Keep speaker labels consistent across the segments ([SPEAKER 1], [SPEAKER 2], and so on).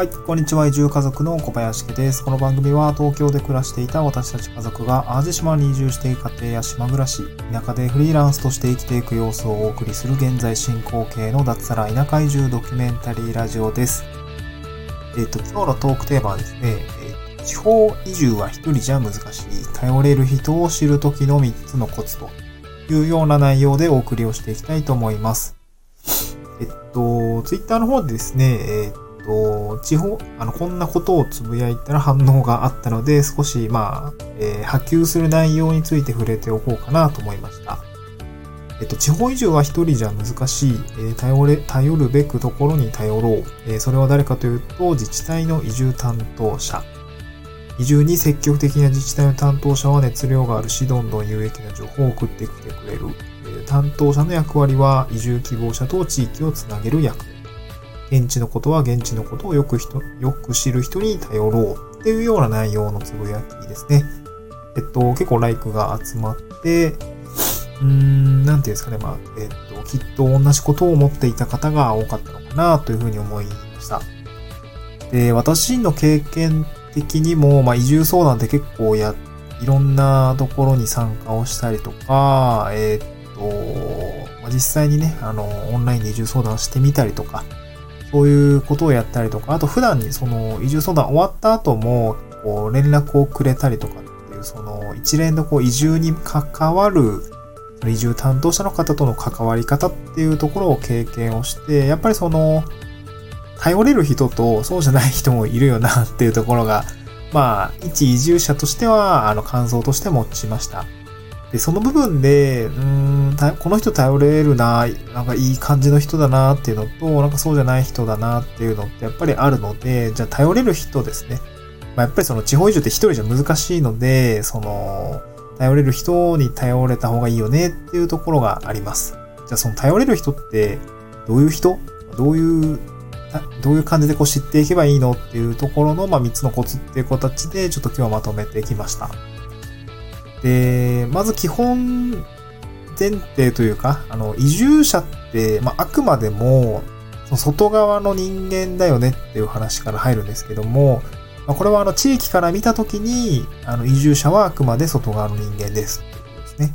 [SPEAKER 1] はい、こんにちは。移住家族の小林家です。この番組は東京で暮らしていた私たち家族が淡路島に移住して家庭や島暮らし、田舎でフリーランスとして生きていく様子をお送りする現在進行形の脱サラ田舎移住ドキュメンタリーラジオです。えっ、と、今日のトークテーマはですね、えー地方移住は一人じゃ難しい、頼れる人を知る時の3つのコツというような内容でお送りをしていきたいと思います。えっと、ツイッターの方でですね、えっと、地方、あの、こんなことをつぶやいたら反応があったので、少し、まあ、えー波及する内容について触れておこうかなと思いました。えっと、地方移住は一人じゃ難しい、えー頼れ、頼るべくところに頼ろう。えーそれは誰かというと、自治体の移住担当者。移住に積極的な自治体の担当者は熱量があるし、どんどん有益な情報を送ってきてくれる。えー担当者の役割は、移住希望者と地域をつなげる役目。現地のことは現地のことをよく人、よく知る人に頼ろうっていうような内容のつぶやきですね。えっと、結構ライクが集まって、うーん、なんていうんですかね、まあ、えっと、きっと同じことを思っていた方が多かったのかなというふうに思いました。で、私の経験的にも、まあ、移住相談って結構や、いろんなところに参加をしたりとか、えっと、まあ、実際にね、あの、オンラインで移住相談してみたりとか、そういうことをやったりとか、あと普段にその移住相談終わった後も、こう連絡をくれたりとかっていう、その一連のこう移住に関わる、移住担当者の方との関わり方っていうところを経験をして、やっぱりその、頼れる人とそうじゃない人もいるよなっていうところが、まあ、一移住者としては、あの、感想として持ちました。で、その部分で、うーん、この人頼れるな、なんかいい感じの人だなっていうのと、なんかそうじゃない人だなっていうのってやっぱりあるので、じゃあ頼れる人ですね。まあ、やっぱりその地方移住って一人じゃ難しいので、その、頼れる人に頼れた方がいいよねっていうところがあります。じゃあその頼れる人って、どういう人？どういう、どういう感じでこう知っていけばいいのっていうところの、まあ、3つのコツっていう形で、ちょっと今日はまとめてきました。で、まず基本前提というか、あの、移住者って、まあ、あくまでも、外側の人間だよねっていう話から入るんですけども、まあ、これはあの、地域から見たときに、あの、移住者はあくまで外側の人間ですっていうことですね。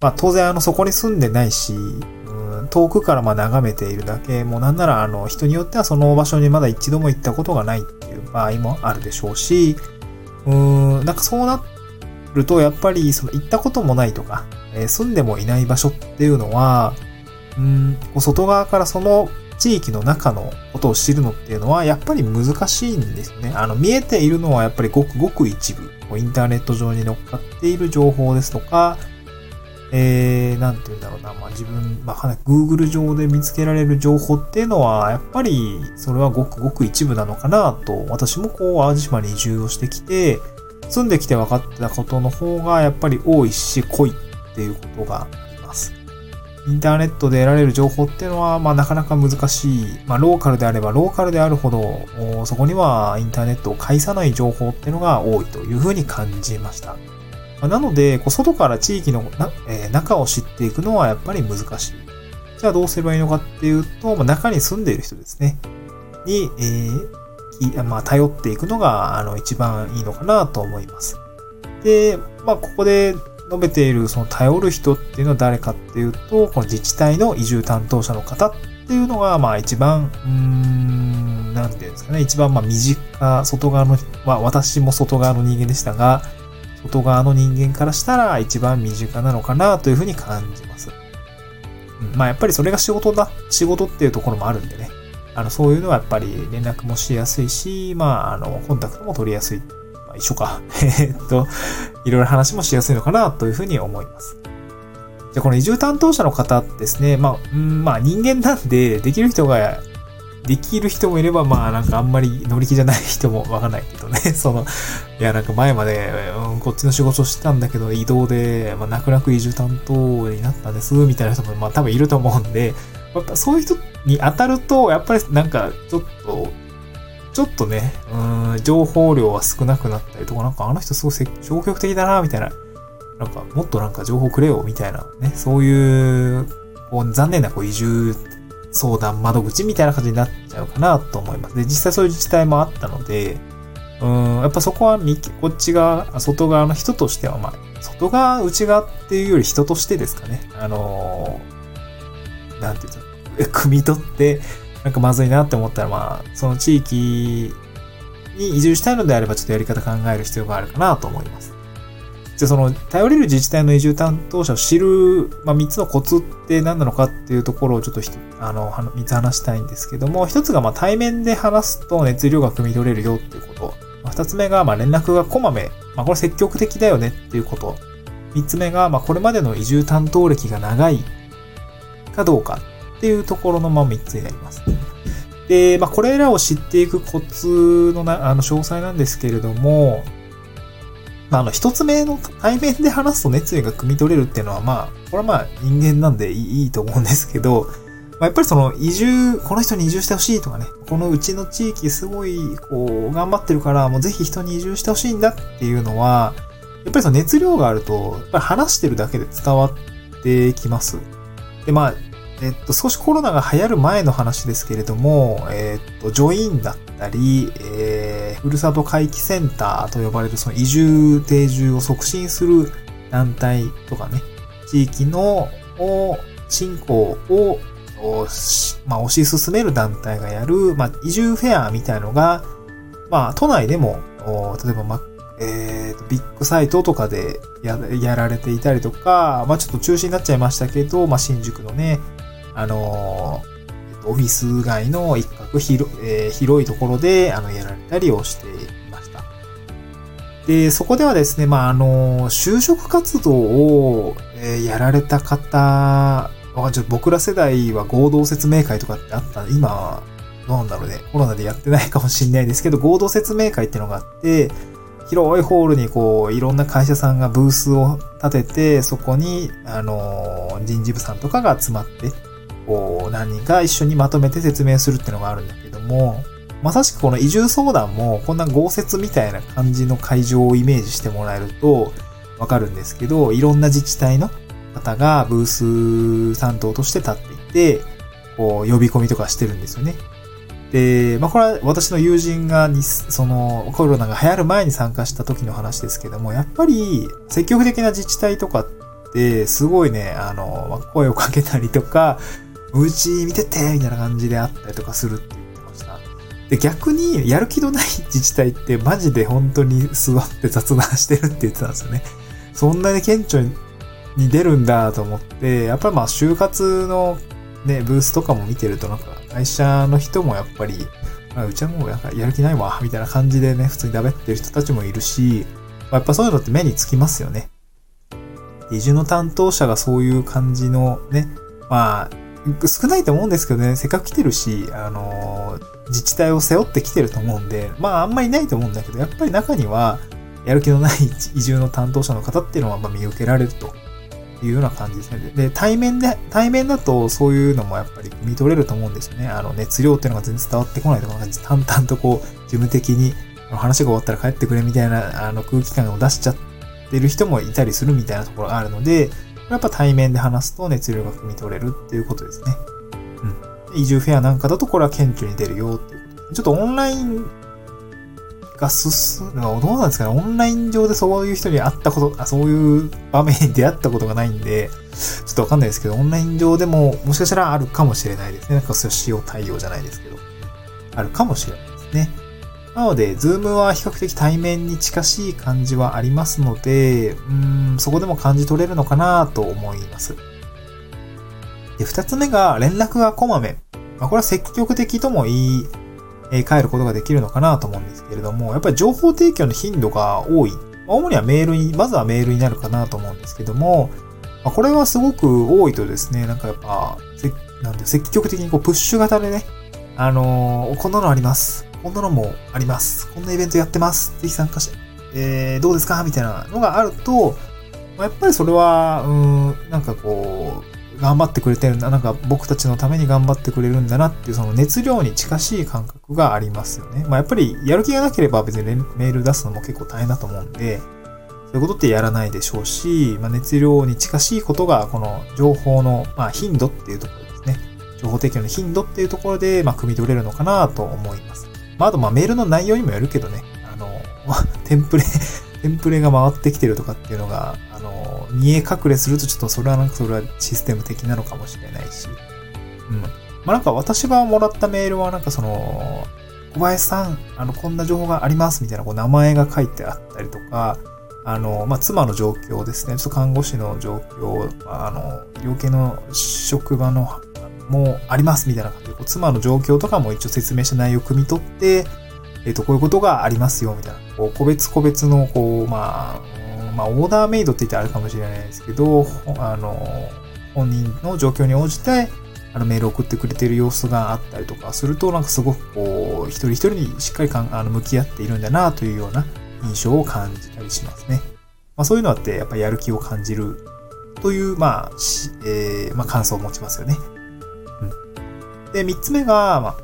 [SPEAKER 1] まあ、当然あの、そこに住んでないし、遠くからまあ眺めているだけ、もうなんならあの、人によってはその場所にまだ一度も行ったことがないっていう場合もあるでしょうし、うーん、なんかそうなっると、やっぱりその行ったこともないとか、えー住んでもいない場所っていうのは、うん、外側からその地域の中のことを知るのっていうのは、やっぱり難しいんですね。あの、見えているのはやっぱりごくごく一部。インターネット上に乗っかっている情報ですとか、えー、なんて言うんだろうな、まあ自分、まあかなり Google 上で見つけられる情報っていうのは、やっぱりそれはごくごく一部なのかなと、私もこう、淡路島に移住をしてきて、住んできて分かったことの方がやっぱり多いし濃いっていうことがあります。インターネットで得られる情報っていうのは、まあなかなか難しい。まあローカルであればローカルであるほど、そこにはインターネットを介さない情報っていうのが多いというふうに感じました。まなので、外から地域の、え中を知っていくのはやっぱり難しい。じゃあどうすればいいのかっていうと、まあ、中に住んでいる人ですね。に、えーまあ、頼っていくのが、あの、一番いいのかなと思います。で、まあ、ここで述べている、その頼る人っていうのは誰かっていうと、この自治体の移住担当者の方っていうのが、まあ、一番、うーん、なんていうんですかね、一番、まあ、身近、外側の、まあ、私も外側の人間でしたが、外側の人間からしたら一番身近なのかなというふうに感じます。まあやっぱりそれが仕事だ、仕事っていうところもあるんでね。あの、そういうのはやっぱり連絡もしやすいし、まあ、あの、コンタクトも取りやすい。まあ、一緒か。えっと、いろいろ話もしやすいのかなというふうに思います。じゃこの移住担当者の方ですね、まあ、まあ人間なんで、できる人が、できる人もいれば、まあなんかあんまり乗り気じゃない人もわかんないけどね、その、いやなんか前まで、うん、こっちの仕事をしてたんだけど、移動で、まあ泣く泣く移住担当になったんです、みたいな人も、まあ多分いると思うんで、やっぱそういう人に当たると、やっぱりなんかちょっと、ちょっとね、うん、情報量は少なくなったりとか、なんかあの人すごい消極的だな、みたいな。なんか、もっとなんか情報くれよ、みたいなね。そういう、こう、残念なこう移住相談窓口みたいな感じになっちゃうかなと思います。で、実際そういう自治体もあったので、うん、やっぱそこはみこっち側、外側の人としては、まあ、外側、内側っていうより人としてですかね。あのー、なんていうと、汲み取って、なんかまずいなって思ったら、まあ、その地域に移住したいのであれば、ちょっとやり方考える必要があるかなと思います。じゃその、頼れる自治体の移住担当者を知る、まあ、3つのコツって何なのかっていうところをちょっとあの、3つ話したいんですけども、1つがまあ対面で話すと熱量が汲み取れるよっていうこと。まあ、2つ目がまあ連絡がこまめ。まあ、これ積極的だよねっていうこと。3つ目が、まあ、これまでの移住担当歴が長いかどうかっていうところのまあ3つになります。で、まあ、これらを知っていくコツのな、あの、詳細なんですけれども、まあ、あの、一つ目の対面で話すと熱意が汲み取れるっていうのは、まあ、これはまあ人間なんでいいと思うんですけど、まあ、やっぱりその移住、この人に移住してほしいとかね、このうちの地域すごい、こう、頑張ってるから、もうぜひ人に移住してほしいんだっていうのは、やっぱりその熱量があると、やっぱり話してるだけで伝わってきます。で、まあ、えっと、少しコロナが流行る前の話ですけれども、えっと、ジョインだったり、えー、ふるさと回帰センターと呼ばれるその移住、定住を促進する団体とかね、地域の振興を、まあ、推し進める団体がやる、まあ、移住フェアみたいのが、まあ、都内でも、例えば、ま、えー、ビッグサイトとかでややられていたりとか、まあ、ちょっと中止になっちゃいましたけど、まあ、新宿のね、あのオフィス街の一角広,、えー、広いところで、あの、やられたりをしていました。で、そこではですね、まあ、あの、就職活動を、えー、やられた方、ちょ僕ら世代は合同説明会とかってあった、今、どうなんだろうね。コロナでやってないかもしんないですけど、合同説明会っていうのがあって、広いホールにこう、いろんな会社さんがブースを立てて、そこに、あの、人事部さんとかが集まって、こう、何人か一緒にまとめて説明するっていうのがあるんだけども、まさしくこの移住相談も、こんな豪雪みたいな感じの会場をイメージしてもらえるとわかるんですけど、いろんな自治体の方がブース担当として立っていて、こう、呼び込みとかしてるんですよね。で、まあ、これは私の友人がに、その、コロナが流行る前に参加した時の話ですけども、やっぱり、積極的な自治体とかって、すごいね、あの、声をかけたりとか、うち見ててみたいな感じであったりとかするって言ってました。で、逆にやる気のない自治体ってマジで本当に座って雑談してるって言ってたんですよね。そんなに顕著に出るんだと思って、やっぱりまあ就活のね、ブースとかも見てるとなんか会社の人もやっぱり、あうちはもうなんかやる気ないわ、みたいな感じでね、普通にダメってる人たちもいるし、まあ、やっぱそういうのって目につきますよね。移住の担当者がそういう感じのね、まあ、少ないと思うんですけどね、せっかく来てるし、あのー、自治体を背負ってきてると思うんで、まああんまりないと思うんだけど、やっぱり中には、やる気のない 移住の担当者の方っていうのはま見受けられるというような感じですね。で、対面で、対面だとそういうのもやっぱり見取れると思うんですよね。あの、熱量っていうのが全然伝わってこないとか、淡々とこう、事務的に、話が終わったら帰ってくれみたいなあの空気感を出しちゃってる人もいたりするみたいなところがあるので、やっぱ対面で話すと熱量が汲み取れるっていうことですね。うん。移住フェアなんかだとこれは顕著に出るよっていうことちょっとオンラインが進むのは、どうなんですかね。オンライン上でそういう人に会ったこと、あそういう場面に出会ったことがないんで、ちょっとわかんないですけど、オンライン上でももしかしたらあるかもしれないですね。なんかそういう使用対応じゃないですけど、あるかもしれないですね。なので、ズームは比較的対面に近しい感じはありますので、うん、そこでも感じ取れるのかなと思います。で、二つ目が連絡がこまめ。まあ、これは積極的とも言い、えー、変えることができるのかなと思うんですけれども、やっぱり情報提供の頻度が多い。主にはメールに、まずはメールになるかなと思うんですけども、まあ、これはすごく多いとですね、なんかやっぱ、なんで積極的にこうプッシュ型でね、あのー、こんなのあります。こんなのもあります。こんなイベントやってます。ぜひ参加して、えー、どうですか？みたいなのがあるとま、やっぱりそれは、うん、なんかこう、頑張ってくれてるんだ。なんか僕たちのために頑張ってくれるんだなっていうその熱量に近しい感覚がありますよね。まあやっぱりやる気がなければ別にメール出すのも結構大変だと思うんで、そういうことってやらないでしょうし、まあ、熱量に近しいことがこの情報の、まあ、頻度っていうところですね。情報提供の頻度っていうところで、まあ、汲み取れるのかなと思います。まあ、あと、まあ、メールの内容にもよるけどね、あの、テンプレ テンプレが回ってきてるとかっていうのが、あの、見え隠れするとちょっとそれはなんかそれはシステム的なのかもしれないし。うん。まあなんか私がもらったメールはなんかその、小林さん、あの、こんな情報がありますみたいなこう名前が書いてあったりとか、あの、まあ、妻の状況ですね。ちょっと看護師の状況、あの、医療系の職場のもありますみたいな感じで、こう妻の状況とかも一応説明した内容を汲み取って、えっ、ー、と、こういうことがありますよ、みたいな。こう、個別個別の、こう、まあ、まあ、オーダーメイドって言ってあるかもしれないですけど、あの、本人の状況に応じて、あの、メールを送ってくれてる様子があったりとかすると、なんかすごくこう、一人一人にしっかりかんあの向き合っているんだな、というような印象を感じたりしますね。まあ、そういうのって、やっぱやる気を感じるという、まあ、えー、まあ、感想を持ちますよね。で、三つ目が、まあ、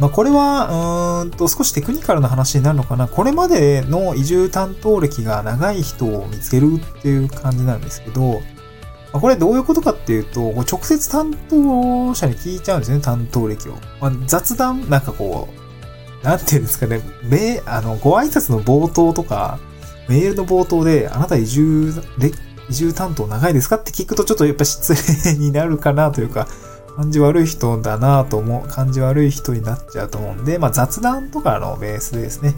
[SPEAKER 1] まあ、これは、うんと、少しテクニカルな話になるのかな。これまでの移住担当歴が長い人を見つけるっていう感じなんですけど、まあ、これどういうことかっていうと、直接担当者に聞いちゃうんですね、担当歴を。まあ、雑談、なんかこう、なんていうんですかね、め、あの、ご挨拶の冒頭とか、メールの冒頭で、あなた移住、移住担当長いですかって聞くとちょっとやっぱ失礼になるかなというか、感じ悪い人だなと思う、感じ悪い人になっちゃうと思うんで、まあ雑談とかのベースですね。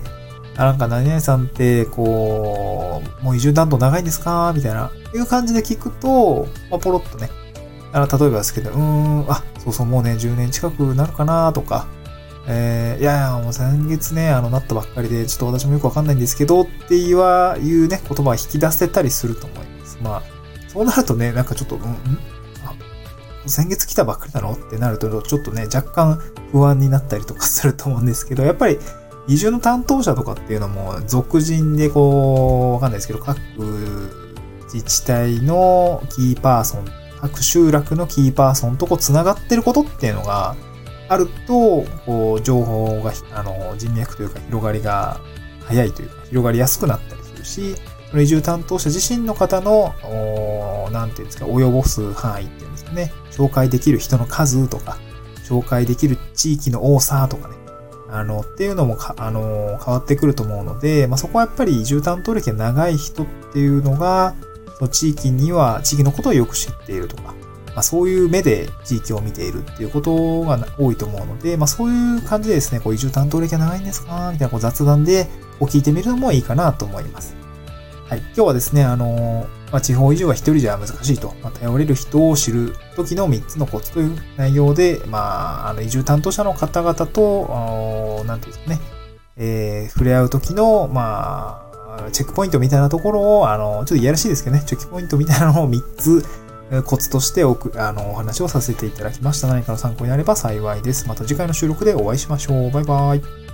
[SPEAKER 1] あなんか何々さんって、こう、もう移住担当長いんですかみたいな、いう感じで聞くと、まあ、ポロッとね、あの、例えばですけど、うーん、あ、そうそう、もうね、10年近くなるかなとか、えー、いやいや、もう先月ね、あの、なったばっかりで、ちょっと私もよくわかんないんですけど、っていうは、いうね、言葉を引き出せたりすると思います。まあ、そうなるとね、なんかちょっと、うん、うん？先月来たばっかりなのってなると、ちょっとね、若干不安になったりとかすると思うんですけど、やっぱり移住の担当者とかっていうのも、俗人でこう、わかんないですけど、各自治体のキーパーソン、各集落のキーパーソンとこう繋がってることっていうのがあると、こう、情報が、あの、人脈というか広がりが早いというか、広がりやすくなったりするし、その移住担当者自身の方の、なんていうんですか、及ぼす範囲っていうんでね、紹介できる人の数とか、紹介できる地域の多さとかね、あの、っていうのもか、あの、変わってくると思うので、まあ、そこはやっぱり移住担当歴が長い人っていうのが、その地域には、地域のことをよく知っているとか、まあ、そういう目で地域を見ているっていうことが多いと思うので、まあ、そういう感じでですね、こう移住担当歴が長いんですかみたいなこう雑談でこう聞いてみるのもいいかなと思います。はい。今日はですね、あのまあ、地方移住は一人じゃ難しいと、まあ、頼れる人を知る時の3つのコツという内容で、まあ、あの移住担当者の方々と、なんていうんですかね、えー、触れ合う時の、まあ、チェックポイントみたいなところを、あの、ちょっといやらしいですけどね、チェックポイントみたいなのを3つ、コツとしておく、あの、お話をさせていただきました。何かの参考になれば幸いです。また次回の収録でお会いしましょう。バイバイ。